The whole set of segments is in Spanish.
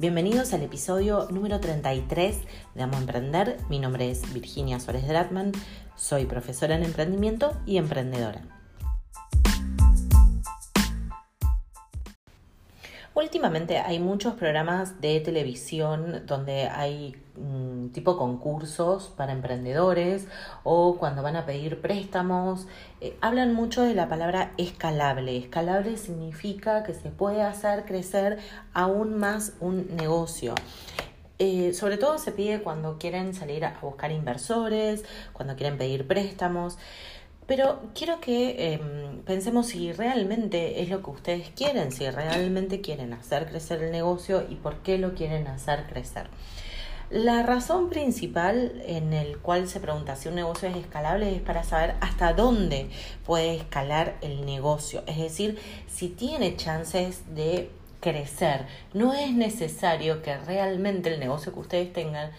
Bienvenidos al episodio número 33 de Amo Emprender. Mi nombre es Virginia Suárez Dratman, soy profesora en emprendimiento y emprendedora. Últimamente hay muchos programas de televisión donde hay mm, tipo concursos para emprendedores o cuando van a pedir préstamos. Eh, hablan mucho de la palabra escalable. Escalable significa que se puede hacer crecer aún más un negocio. Eh, sobre todo se pide cuando quieren salir a buscar inversores, cuando quieren pedir préstamos. Pero quiero que em, pensemos si realmente es lo que ustedes quieren, si realmente quieren hacer crecer el negocio y por qué lo quieren hacer crecer. La razón principal en el cual se pregunta si un negocio es escalable es para saber hasta dónde puede escalar el negocio, es decir, si tiene chances de crecer. No es necesario que realmente el negocio que ustedes tengan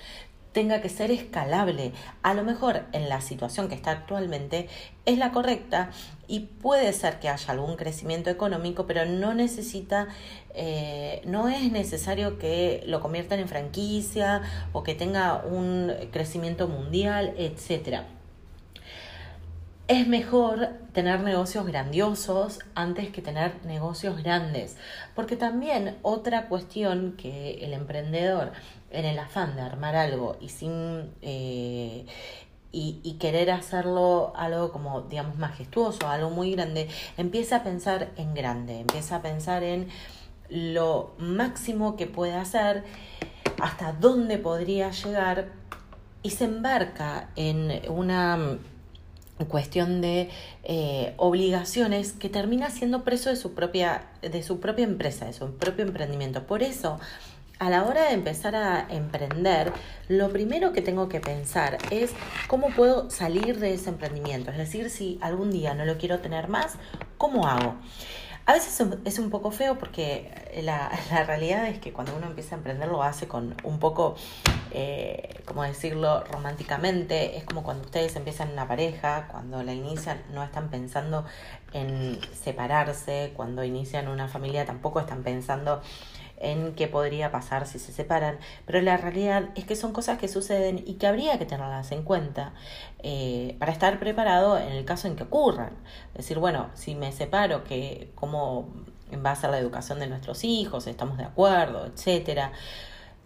tenga que ser escalable. A lo mejor en la situación que está actualmente es la correcta y puede ser que haya algún crecimiento económico, pero no necesita, eh, no es necesario que lo conviertan en franquicia o que tenga un crecimiento mundial, etcétera es mejor tener negocios grandiosos antes que tener negocios grandes. Porque también otra cuestión que el emprendedor, en el afán de armar algo y sin... Eh, y, querer hacerlo algo como, digamos, majestuoso, algo muy grande, empieza a pensar en grande, empieza a pensar en lo máximo que puede hacer, hasta dónde podría llegar, y se embarca en una cuestión de eh, obligaciones que termina siendo preso de su propia de su propia empresa de su propio emprendimiento por eso a la hora de empezar a emprender, lo primero que tengo que pensar es cómo puedo salir de ese emprendimiento. Es decir, si algún día no lo quiero tener más, ¿cómo hago? A veces es un poco feo porque la, realidad es que cuando uno empieza a emprender lo hace con un poco, eh, como decirlo, románticamente. Es como cuando ustedes empiezan una pareja, cuando la inician no están pensando en separarse, cuando inician una familia tampoco están pensando en qué podría pasar si se separan, pero la realidad es que son cosas que suceden y que habría que tenerlas en cuenta eh, para estar preparado en el caso en que ocurran. Decir, bueno, si me separo, que cómo va a ser la educación de nuestros hijos, estamos de acuerdo, etcétera.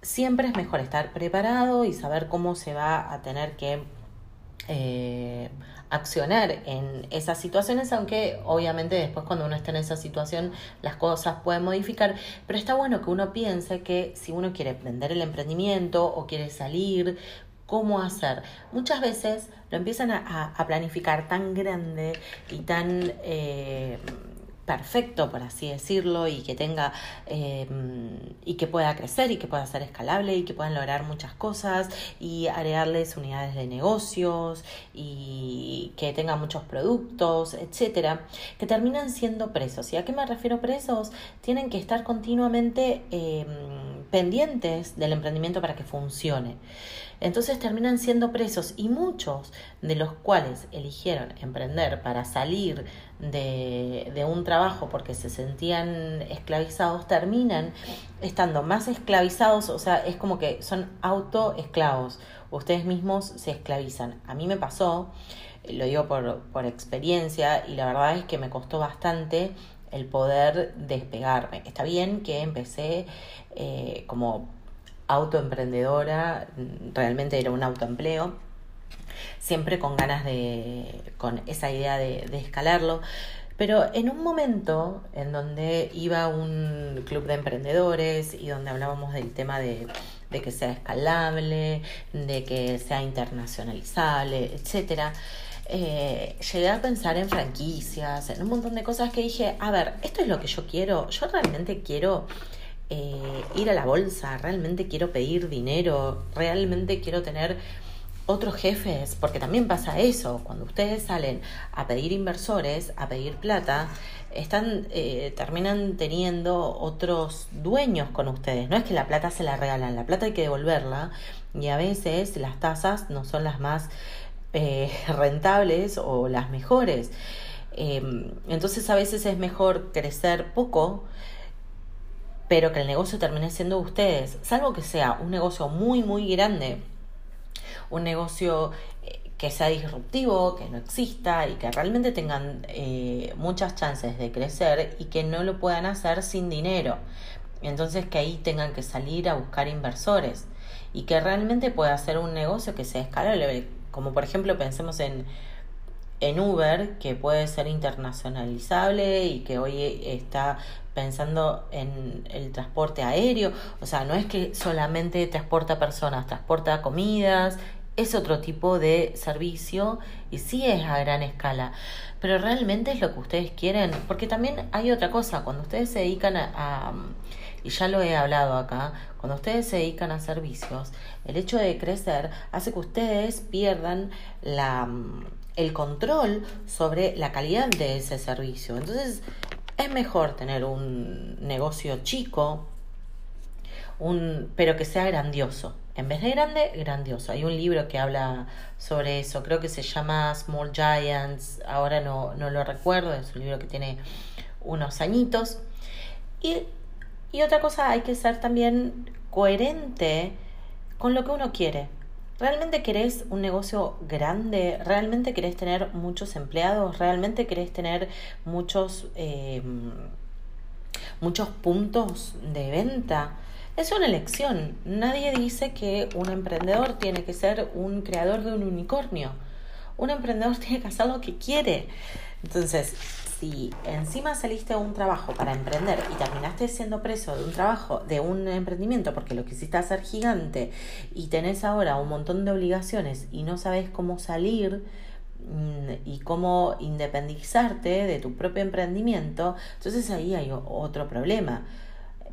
Siempre es mejor estar preparado y saber cómo se va a tener que eh, accionar en esas situaciones, aunque obviamente después cuando uno está en esa situación las cosas pueden modificar, pero está bueno que uno piense que si uno quiere vender el emprendimiento o quiere salir, cómo hacer. Muchas veces lo empiezan a, a planificar tan grande y tan... Eh, perfecto, por así decirlo, y que tenga eh, y que pueda crecer y que pueda ser escalable y que puedan lograr muchas cosas y agregarles unidades de negocios y que tenga muchos productos, etcétera, que terminan siendo presos. ¿Y a qué me refiero presos? Tienen que estar continuamente eh, pendientes del emprendimiento para que funcione. Entonces terminan siendo presos y muchos de los cuales eligieron emprender para salir de, de, un trabajo porque se sentían esclavizados, terminan estando más esclavizados, o sea, es como que son autoesclavos, ustedes mismos se esclavizan. A mí me pasó, lo digo por, por experiencia, y la verdad es que me costó bastante el poder despegarme. Está bien que empecé eh, como autoemprendedora, realmente era un autoempleo, siempre con ganas de, con esa idea de, escalarlo. Pero en un momento en donde iba a un club de emprendedores y donde hablábamos del tema de, de que sea escalable, de que sea internacionalizable, etcétera, eh, llegué a pensar en franquicias, en un montón de cosas que dije, a ver, esto es lo que yo quiero, yo realmente quiero eh, ir a la bolsa, realmente quiero pedir dinero, realmente quiero tener otros jefes, porque también pasa eso, cuando ustedes salen a pedir inversores, a pedir plata, están, eh, terminan teniendo otros dueños con ustedes. No es que la plata se la regalan, la plata hay que devolverla y a veces las tasas no son las más eh, rentables o las mejores. Em, entonces a veces es mejor crecer poco pero que el negocio termine siendo ustedes, salvo que sea un negocio muy, muy grande, un negocio eh, que sea disruptivo, que no exista y que realmente tengan eh, muchas chances de crecer y que no lo puedan hacer sin dinero. Entonces que ahí tengan que salir a buscar inversores y que realmente pueda ser un negocio que sea escalable. Como por ejemplo pensemos en, en Uber, que puede ser internacionalizable y que hoy está pensando en el transporte aéreo. O sea, no es que solamente transporta personas, transporta comidas, es otro tipo de servicio y sí es a gran escala. Pero realmente es lo que ustedes quieren, porque también hay otra cosa, cuando ustedes se dedican a, y ya lo he hablado acá, cuando ustedes se dedican a servicios, el hecho de crecer hace que ustedes pierdan la, el control sobre la calidad de ese servicio. Entonces, es mejor tener un negocio chico, un, pero que sea grandioso. En vez de grande, grandioso. Hay un libro que habla sobre eso, creo que se llama Small Giants, ahora no, no lo recuerdo, es un libro que tiene unos añitos. Y y otra cosa, hay que ser también coherente con lo que uno quiere. ¿Realmente querés un negocio grande? ¿Realmente querés tener muchos empleados? ¿Realmente querés tener muchos, em, muchos puntos de venta? Es una elección. Nadie dice que un emprendedor tiene que ser un creador de un unicornio. Un emprendedor tiene que hacer lo que quiere. Entonces, si encima saliste a un trabajo para emprender y terminaste siendo preso de un trabajo, de un emprendimiento, porque lo quisiste hacer gigante y tenés ahora un montón de obligaciones y no sabes cómo salir mm, y cómo independizarte de tu propio emprendimiento, entonces ahí hay otro problema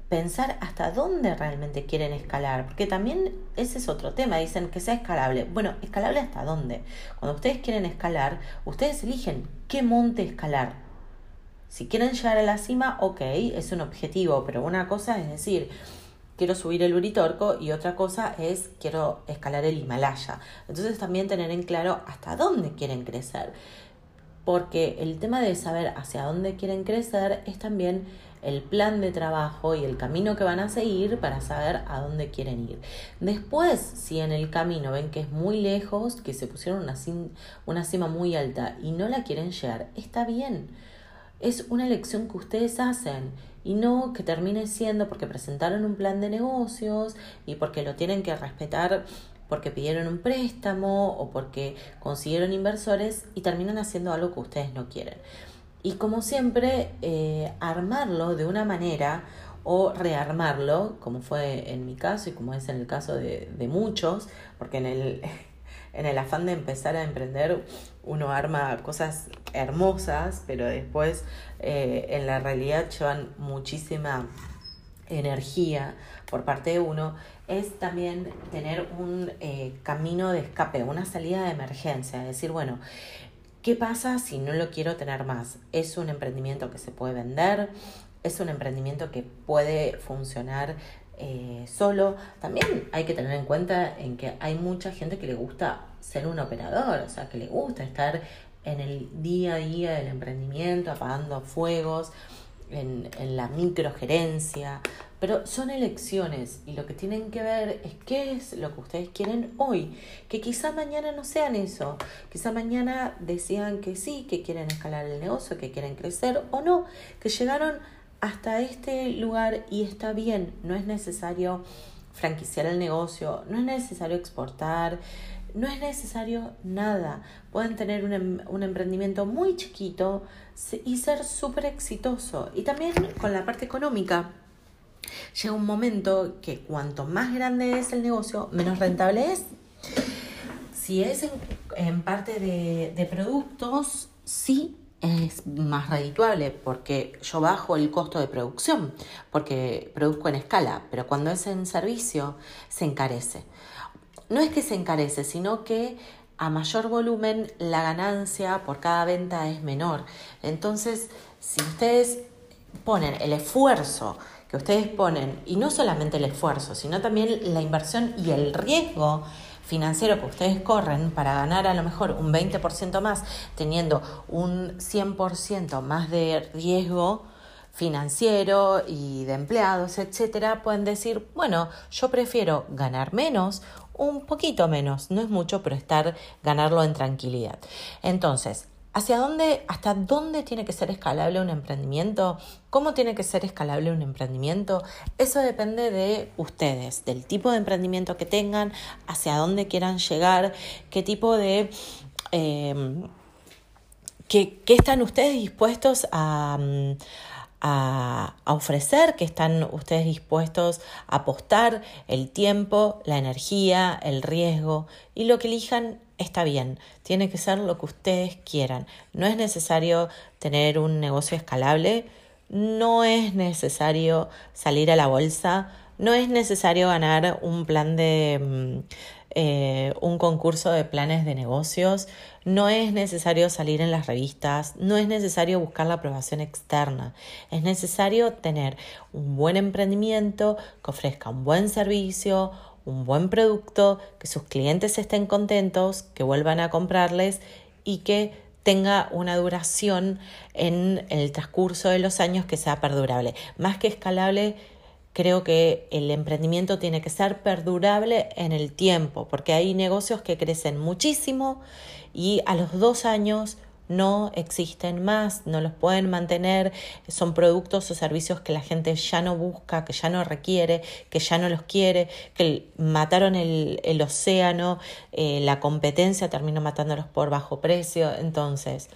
pensar hasta dónde realmente quieren escalar, porque también ese es otro tema, dicen que sea escalable. Bueno, escalable hasta dónde. Cuando ustedes quieren escalar, ustedes eligen qué monte escalar. Si quieren llegar a la cima, ok, es un objetivo, pero una cosa es decir, quiero subir el Uritorco y otra cosa es quiero escalar el Himalaya. Entonces también tener en claro hasta dónde quieren crecer. Porque el tema de saber hacia dónde quieren crecer es también el plan de trabajo y el camino que van a seguir para saber a dónde quieren ir. Después, si en el camino ven que es muy lejos, que se pusieron una, una cima muy alta y no la quieren llegar, está bien es una elección que ustedes hacen y no que termine siendo porque presentaron un plan de negocios y porque lo tienen que respetar porque pidieron un préstamo o porque consiguieron inversores y terminan haciendo algo que ustedes no quieren. Y como siempre, eh, armarlo de una manera o rearmarlo, como fue en mi caso y como es en el caso de, de muchos, porque en el, en el afán de empezar a emprender uno arma cosas hermosas, pero después eh, en la realidad llevan muchísima energía por parte de uno, es también tener un eh, camino de escape, una salida de emergencia, decir, bueno, ¿qué pasa si no lo quiero tener más? ¿Es un emprendimiento que se puede vender? ¿Es un emprendimiento que puede funcionar eh, solo. También hay que tener en cuenta en que hay mucha gente que le gusta ser un operador, o sea, que le gusta estar en el día a día del emprendimiento, apagando fuegos, en, en la microgerencia, pero son elecciones y lo que tienen que ver es qué es lo que ustedes quieren hoy, que quizá mañana no sean eso, quizá mañana decían que sí, que quieren escalar el negocio, que quieren crecer o no, que llegaron hasta este lugar y está bien, no es necesario franquiciar el negocio, no es necesario exportar, no es necesario nada. Pueden tener un, em, un emprendimiento muy chiquito y ser súper exitoso. Y también con la parte económica. Llega un momento que cuanto más grande es el negocio, menos rentable es. Si es en, parte de, de productos, sí es más redituable porque yo bajo el costo de producción, porque produzco en escala, pero cuando es en servicio se encarece. No es que se encarece, sino que a mayor volumen la ganancia por cada venta es menor. Entonces, si ustedes ponen el esfuerzo que ustedes ponen, y no solamente el esfuerzo, sino también la inversión y el riesgo, financiero que ustedes corren para ganar a lo mejor un 20% más, teniendo un 100% más de riesgo, financiero y de empleados, etcétera, pueden decir, bueno, yo prefiero ganar menos, un poquito menos, no es mucho, pero estar ganarlo en tranquilidad. Entonces, ¿Hacia dónde, hasta dónde tiene que ser escalable un emprendimiento? ¿Cómo tiene que ser escalable un emprendimiento? Eso depende de ustedes, del tipo de emprendimiento que tengan, hacia dónde quieran llegar, qué tipo de... Eh, qué, están ustedes dispuestos a, a, ofrecer, que están ustedes dispuestos a apostar el tiempo, la energía, el riesgo y lo que elijan está bien, tiene que ser lo que ustedes quieran. No es necesario tener un negocio escalable, no es necesario salir a la bolsa, no es necesario ganar un plan de mm, eh, un concurso de planes de negocios, no es necesario salir en las revistas, no es necesario buscar la aprobación externa, es necesario tener un buen emprendimiento que ofrezca un buen servicio, un buen producto, que sus clientes estén contentos, que vuelvan a comprarles y que tenga una duración en el transcurso de los años que sea perdurable. Más que escalable, creo que el emprendimiento tiene que ser perdurable en el tiempo, porque hay negocios que crecen muchísimo y a los dos años no existen más, no los pueden mantener, son productos o servicios que la gente ya no busca, que ya no requiere, que ya no los quiere, que mataron el, océano, eh, la competencia terminó matándolos por bajo precio. Entonces,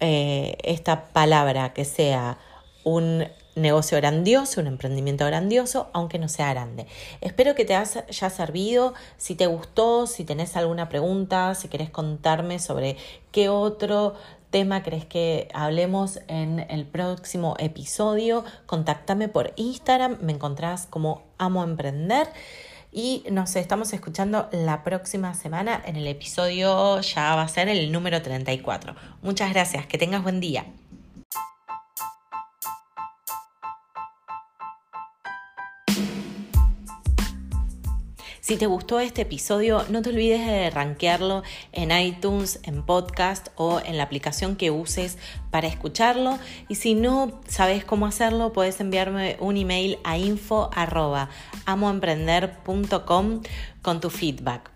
eh, esta palabra que sea un negocio grandioso, un emprendimiento grandioso, aunque no sea grande. Espero que te haya servido. Si te gustó, si tenés alguna pregunta, si querés contarme sobre qué otro tema crees que hablemos en el próximo episodio, contáctame por Instagram, me encontrás como Amo Emprender. Y nos estamos escuchando la próxima semana en el episodio, ya va a ser el número 34. Muchas gracias, que tengas buen día. Si te gustó este episodio, no te olvides de rankearlo en iTunes, en podcast o en la aplicación que uses para escucharlo. Y si no sabes cómo hacerlo, puedes enviarme un email a info.amoemprender.com con tu feedback.